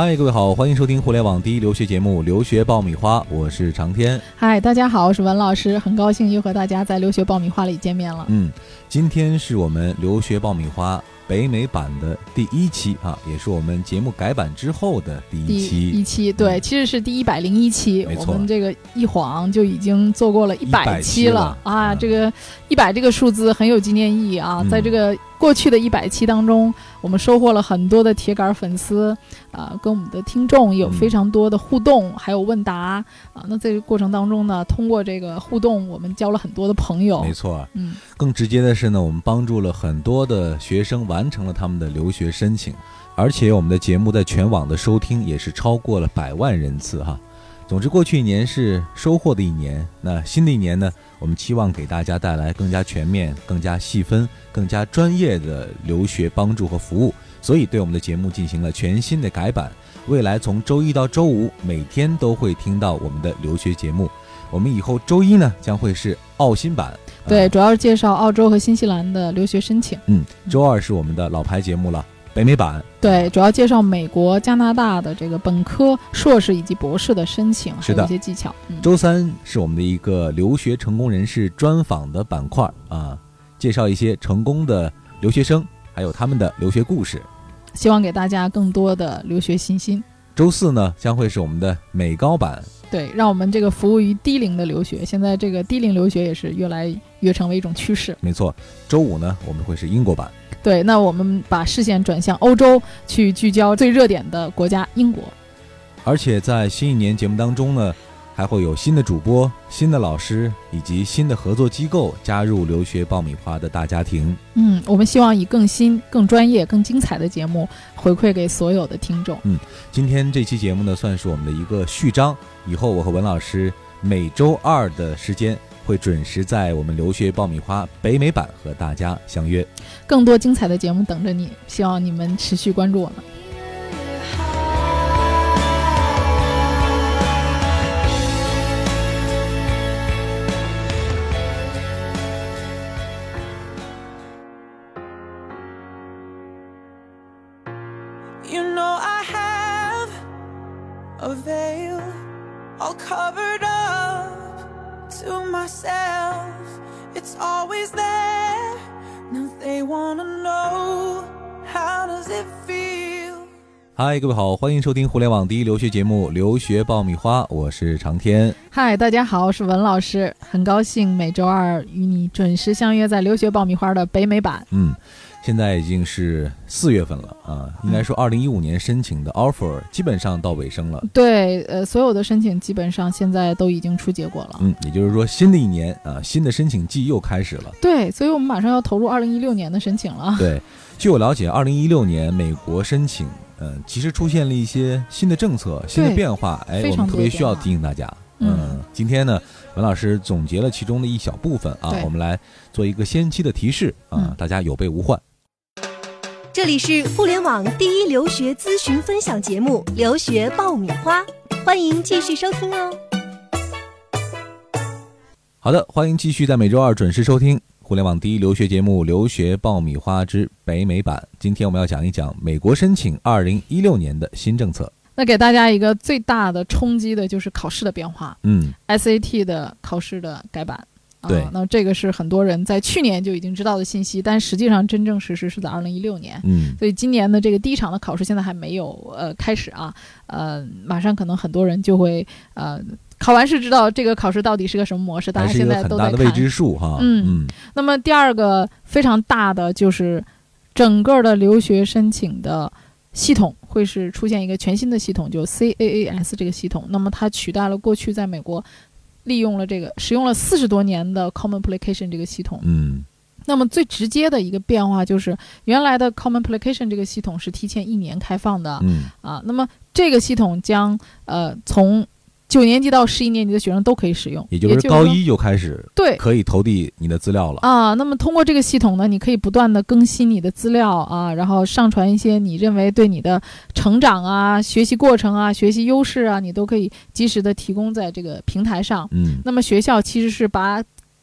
嗨，各位好，欢迎收听互联网第一留学节目《留学爆米花》，我是长天。嗨，大家好，我是文老师，很高兴又和大家在《留学爆米花》里见面了。嗯，今天是我们《留学爆米花》北美版的第一期啊，也是我们节目改版之后的第一期。一期对，其实是第一百零一期。没错，我们这个一晃就已经做过了一百期了啊！这个一百这个数字很有纪念意义啊，在这个。过去的一百期当中，我们收获了很多的铁杆粉丝，啊，跟我们的听众有非常多的互动，还有问答啊。那在这个过程当中呢，通过这个互动，我们交了很多的朋友。没错，嗯，更直接的是呢，我们帮助了很多的学生完成了他们的留学申请，而且我们的节目在全网的收听也是超过了百万人次哈。总之，过去一年是收获的一年。那新的一年呢？我们期望给大家带来更加全面、更加细分、更加专业的留学帮助和服务。所以，对我们的节目进行了全新的改版。未来从周一到周五，每天都会听到我们的留学节目。我们以后周一呢，将会是澳新版，对，主要是介绍澳洲和新西兰的留学申请。嗯，周二是我们的老牌节目了。北美版对，主要介绍美国、加拿大的这个本科、硕士以及博士的申请，还有一些技巧。周三是我们的一个留学成功人士专访的板块啊，介绍一些成功的留学生，还有他们的留学故事，希望给大家更多的留学信心。周四呢，将会是我们的美高版。对，让我们这个服务于低龄的留学。现在这个低龄留学也是越来越成为一种趋势。没错，周五呢，我们会是英国版。对，那我们把视线转向欧洲，去聚焦最热点的国家英国。而且在新一年节目当中呢。还会有新的主播、新的老师以及新的合作机构加入留学爆米花的大家庭。嗯，我们希望以更新、更专业、更精彩的节目回馈给所有的听众。嗯，今天这期节目呢，算是我们的一个序章。以后我和文老师每周二的时间会准时在我们留学爆米花北美版和大家相约。更多精彩的节目等着你，希望你们持续关注我们。嗨，各位好，欢迎收听互联网第一留学节目《留学爆米花》，我是长天。嗨，大家好，我是文老师，很高兴每周二与你准时相约在《留学爆米花》的北美版。嗯，现在已经是四月份了啊，应该说二零一五年申请的 offer 基本上到尾声了。对，呃，所有的申请基本上现在都已经出结果了。嗯，也就是说新的一年啊，新的申请季又开始了。对，所以我们马上要投入二零一六年的申请了。对，据我了解，二零一六年美国申请。嗯，其实出现了一些新的政策、新的变化，哎，我们特别需要提醒大家。嗯，今天呢，文老师总结了其中的一小部分啊，我们来做一个先期的提示啊，大家有备无患。这里是互联网第一留学咨询分享节目《留学爆米花》，欢迎继续收听哦。好的，欢迎继续在每周二准时收听。互联网第一留学节目《留学爆米花之北美版》，今天我们要讲一讲美国申请二零一六年的新政策。那给大家一个最大的冲击的就是考试的变化，嗯，SAT 的考试的改版。对，那这个是很多人在去年就已经知道的信息，但实际上真正实施是在二零一六年。嗯，所以今年的这个第一场的考试现在还没有呃开始啊，呃，马上可能很多人就会呃。考完试知道这个考试到底是个什么模式，大家现在都在看。未知数哈。嗯，那么第二个非常大的就是，整个的留学申请的系统会是出现一个全新的系统，就 CAAS 这个系统。那么它取代了过去在美国利用了这个使用了四十多年的 Common Application 这个系统。嗯，那么最直接的一个变化就是，原来的 Common Application 这个系统是提前一年开放的。嗯，啊，那么这个系统将呃从九年级到十一年级的学生都可以使用，也就是高一就开始对可以投递你的资料了啊。那么通过这个系统呢，你可以不断的更新你的资料啊，然后上传一些你认为对你的成长啊、学习过程啊、学习优势啊，你都可以及时的提供在这个平台上。嗯，那么学校其实是把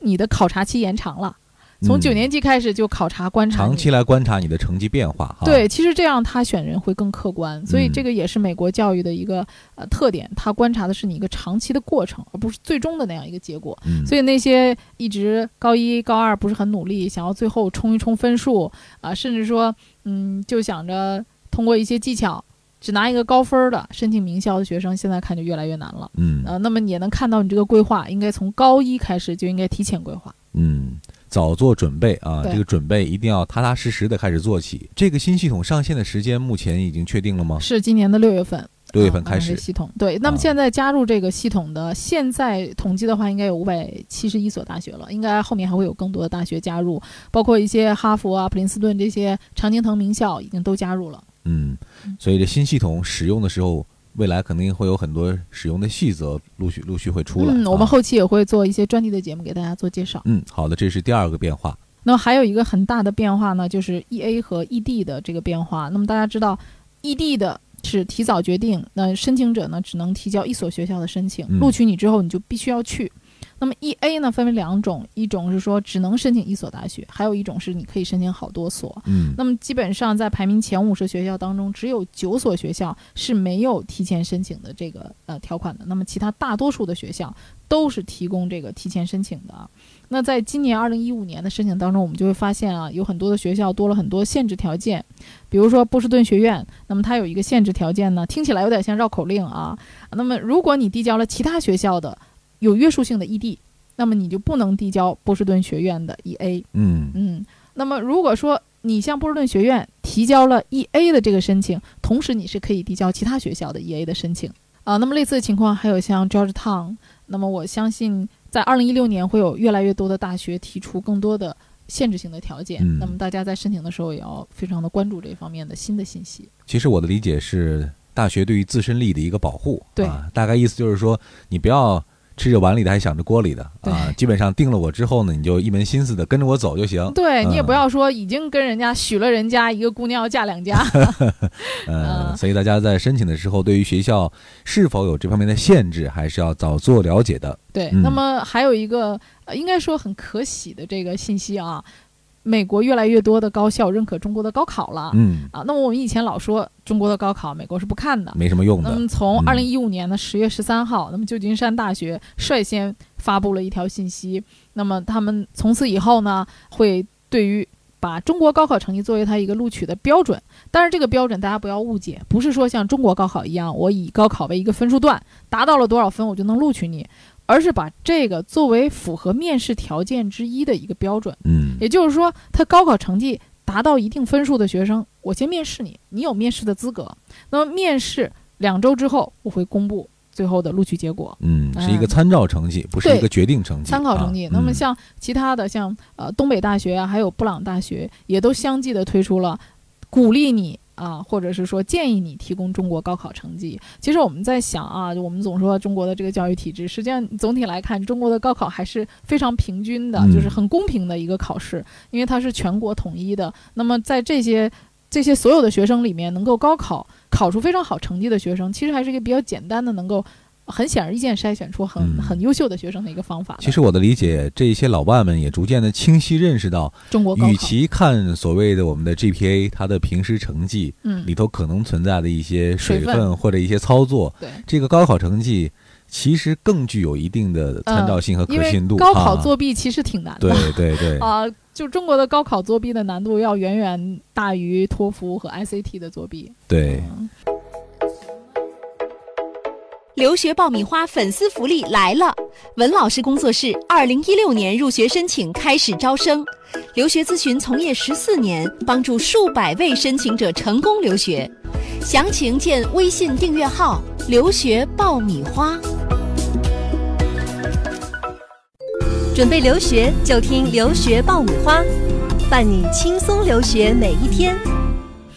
你的考察期延长了。从嗯九年级开始就考察观察你长期来观察你的成绩变化哈。对，其实这样他选人会更客观，所以嗯这个也是美国教育的一个呃特点，他观察的是你一个长期的过程，而不是最终的那样一个结果。嗯，所以那些一直高一高二不是很努力，想要最后冲一冲分数啊、甚至说嗯就想着通过一些技巧只拿一个高分儿的申请名校的学生，现在看就越来越难了。嗯呃，那么你也能看到你这个规划应该从高一开始就应该提前规划。嗯，早做准备啊，这个准备一定要踏踏实实的开始做起。这个新系统上线的时间目前已经确定了吗？是今年的六月份。六月份开始。系统对，那么啊现在加入这个系统的，现在统计的话，应该有五百七十一所大学了，应该后面还会有更多的大学加入，包括一些哈佛啊、普林斯顿这些常青藤名校已经都加入了。嗯嗯，所以这新系统使用的时候，未来肯定会有很多使用的细则陆续陆续会出来。嗯，我们啊后期也会做一些专题的节目给大家做介绍。嗯好的，这是第二个变化。那么还有一个很大的变化呢，就是 E A 和 E D 的这个变化。那么大家知道，E D 的是提早决定，那申请者呢只能提交一所学校的申请，嗯录取你之后你就必须要去。那么 E A 呢分为两种，一种是说只能申请一所大学，还有一种是你可以申请好多所。嗯那么基本上在排名前五十学校当中，只有九所学校是没有提前申请的这个呃条款的。那么其他大多数的学校都是提供这个提前申请的啊。那在今年二零一五年的申请当中，我们就会发现啊，有很多的学校多了很多限制条件，比如说波士顿学院，那么它有一个限制条件呢，听起来有点像绕口令啊。那么如果你递交了其他学校的有约束性的 ED，那么你就不能递交波士顿学院的 EA。嗯嗯，那么如果说你向波士顿学院提交了 EA 的这个申请，同时你是可以递交其他学校的 EA 的申请啊。那么类似的情况还有像 Georgetown，那么我相信在二零一六年会有越来越多的大学提出更多的限制性的条件，嗯那么大家在申请的时候也要非常的关注这方面的新的信息。其实我的理解是，大学对于自身利益的一个保护。对啊，大概意思就是说，你不要吃着碗里的还想着锅里的啊。基本上定了我之后呢，你就一门心思的跟着我走就行。对你也嗯不要说已经跟人家许了人家一个姑娘要嫁两家，呃，嗯所以大家在申请的时候，对于学校是否有这方面的限制，还是要早做了解的。对，嗯那么还有一个、呃应该说很可喜的这个信息啊，美国越来越多的高校认可中国的高考了、嗯，啊。那么我们以前老说中国的高考美国是不看的，没什么用的。那么从嗯二零一五年的十月十三号，那么旧金山大学率先发布了一条信息，那么他们从此以后呢，会对于把中国高考成绩作为它一个录取的标准。但是这个标准大家不要误解，不是说像中国高考一样，我以高考为一个分数段，达到了多少分我就能录取你，而是把这个作为符合面试条件之一的一个标准。嗯也就是说，他高考成绩达到一定分数的学生，我先面试你，你有面试的资格。那么面试两周之后，我会公布最后的录取结果。嗯，是一个嗯参照成绩，不是一个决定成绩。参考成绩。啊那么嗯像其他的，像呃东北大学啊，还有布朗大学，也都相继的推出了鼓励你啊，或者是说建议你提供中国高考成绩。其实我们在想啊，我们总说中国的这个教育体制，实际上总体来看，中国的高考还是非常平均的，嗯就是很公平的一个考试，因为它是全国统一的。那么在这些这些所有的学生里面，能够高考考出非常好成绩的学生，其实还是一个比较简单的，能够很显而易见筛选出很、嗯很优秀的学生的一个方法。其实我的理解，这些老外们也逐渐的清晰认识到，中国与其看所谓的我们的 GPA 它的平时成绩嗯，里头可能存在的一些水水分分或者一些操作，对，这个高考成绩其实更具有一定的参照性和可信度。高考啊作弊其实挺难的。对对对，啊、就中国的高考作弊的难度要远远大于托福和 SAT 的作弊。对，嗯留学爆米花粉丝福利来了！文老师工作室二零一六年入学申请开始招生，留学咨询从业十四年，帮助数百位申请者成功留学。详情见微信订阅号“留学爆米花”。准备留学就听留学爆米花，伴你轻松留学每一天。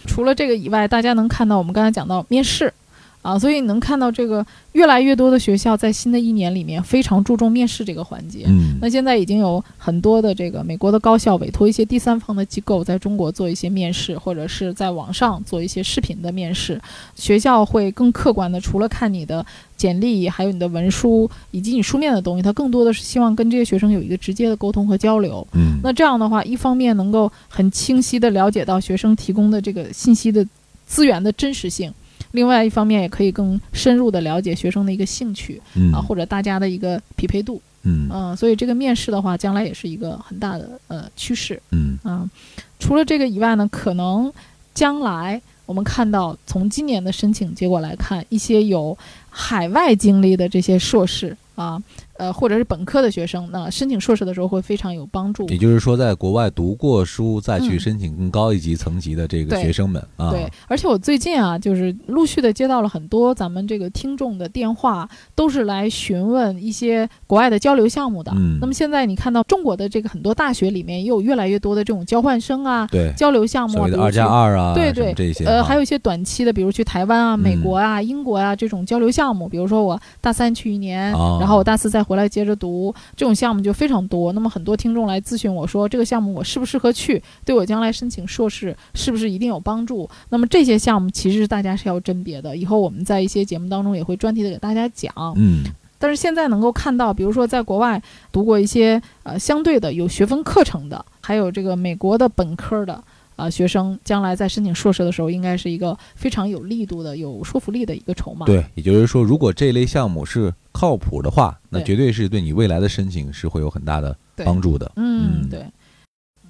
除了这个以外，大家能看到我们刚才讲到面试，啊，所以你能看到这个越来越多的学校在新的一年里面非常注重面试这个环节。嗯，那现在已经有很多的这个美国的高校委托一些第三方的机构在中国做一些面试，或者是在网上做一些视频的面试。学校会更客观的，除了看你的简历，还有你的文书以及你书面的东西，它更多的是希望跟这些学生有一个直接的沟通和交流。嗯，那这样的话，一方面能够很清晰的了解到学生提供的这个信息的资源的真实性。另外一方面，也可以更深入的了解学生的一个兴趣啊，或者大家的一个匹配度。嗯所以这个面试的话，将来也是一个很大的呃趋势。嗯啊，除了这个以外呢，可能将来我们看到，从今年的申请结果来看，一些有海外经历的这些硕士啊。呃，或者是本科的学生，那申请硕士的时候会非常有帮助。也就是说，在国外读过书再去申请更高一级层级的这个学生们啊，对。而且我最近啊，就是陆续的接到了很多咱们这个听众的电话，都是来询问一些国外的交流项目的。嗯。那么现在你看到中国的这个很多大学里面也有越来越多的这种交换生啊，对，交流项目，啊，二加二啊，对对这些。呃，还有一些短期的，比如去台湾啊、美国啊、英国啊这种交流项目。比如说我大三去一年，然后我大四再回来接着读。这种项目就非常多，那么很多听众来咨询我说，这个项目我适不适合去？对我将来申请硕士是不是一定有帮助？那么这些项目其实大家是要甄别的，以后我们在一些节目当中也会专题的给大家讲。嗯，但是现在能够看到，比如说在国外读过一些呃相对的有学分课程的，还有这个美国的本科的。啊，学生将来在申请硕士的时候，应该是一个非常有力度的、有说服力的一个筹码。对，也就是说，如果这类项目是靠谱的话，那绝对是对你未来的申请是会有很大的帮助的。嗯，对。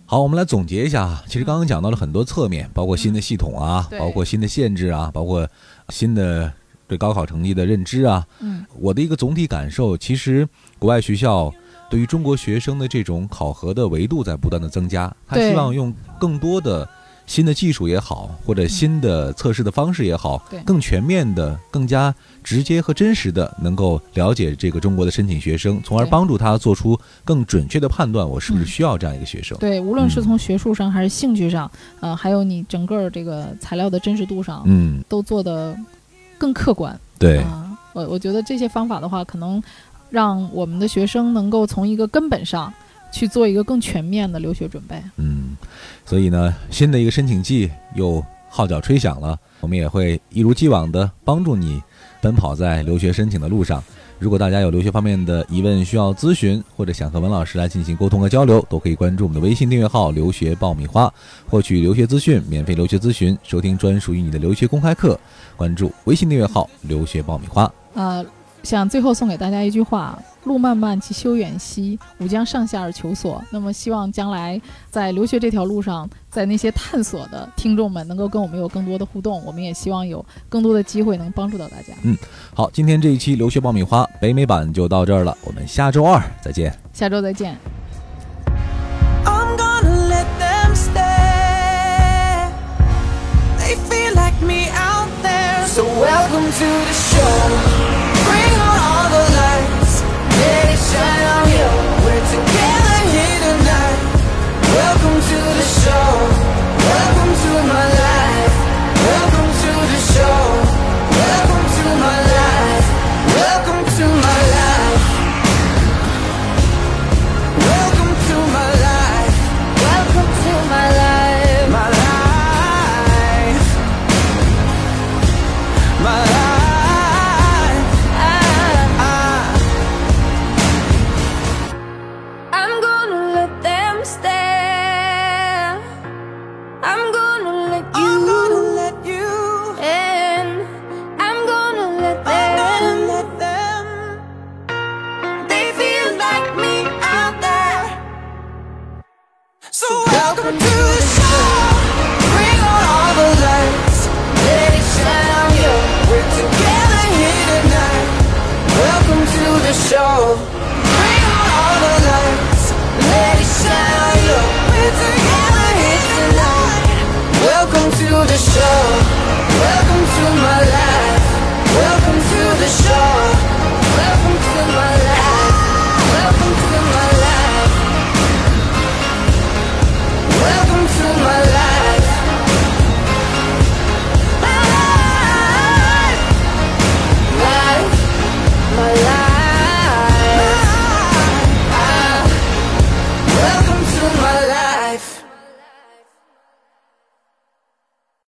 好，我们来总结一下啊。其实刚刚讲到了很多侧面，包括新的系统啊，包括新的限制啊，包括新的对高考成绩的认知啊。嗯，我的一个总体感受，其实国外学校。对于中国学生的这种考核的维度在不断的增加，他希望用更多的新的技术也好，或者新的测试的方式也好，更全面的、更加直接和真实的能够了解这个中国的申请学生，从而帮助他做出更准确的判断，我是不是需要这样一个学生？对，无论是从学术上还是兴趣上，呃，还有你整个这个材料的真实度上，嗯，都做得更客观。对，啊，我我觉得这些方法的话，可能。让我们的学生能够从一个根本上去做一个更全面的留学准备。嗯，所以呢，新的一个申请季又号角吹响了，我们也会一如既往的帮助你奔跑在留学申请的路上。如果大家有留学方面的疑问需要咨询，或者想和文老师来进行沟通和交流，都可以关注我们的微信订阅号“留学爆米花”，获取留学资讯、免费留学咨询、收听专属于你的留学公开课。关注微信订阅号“留学爆米花”。呃。想最后送给大家一句话：“路漫漫其修远兮，吾将上下而求索。”那么，希望将来在留学这条路上，在那些探索的听众们能够跟我们有更多的互动。我们也希望有更多的机会能帮助到大家。嗯，好，今天这一期留学爆米花北美版就到这儿了，我们下周二再见。下周再见。So welcome to the show Welcome to the show.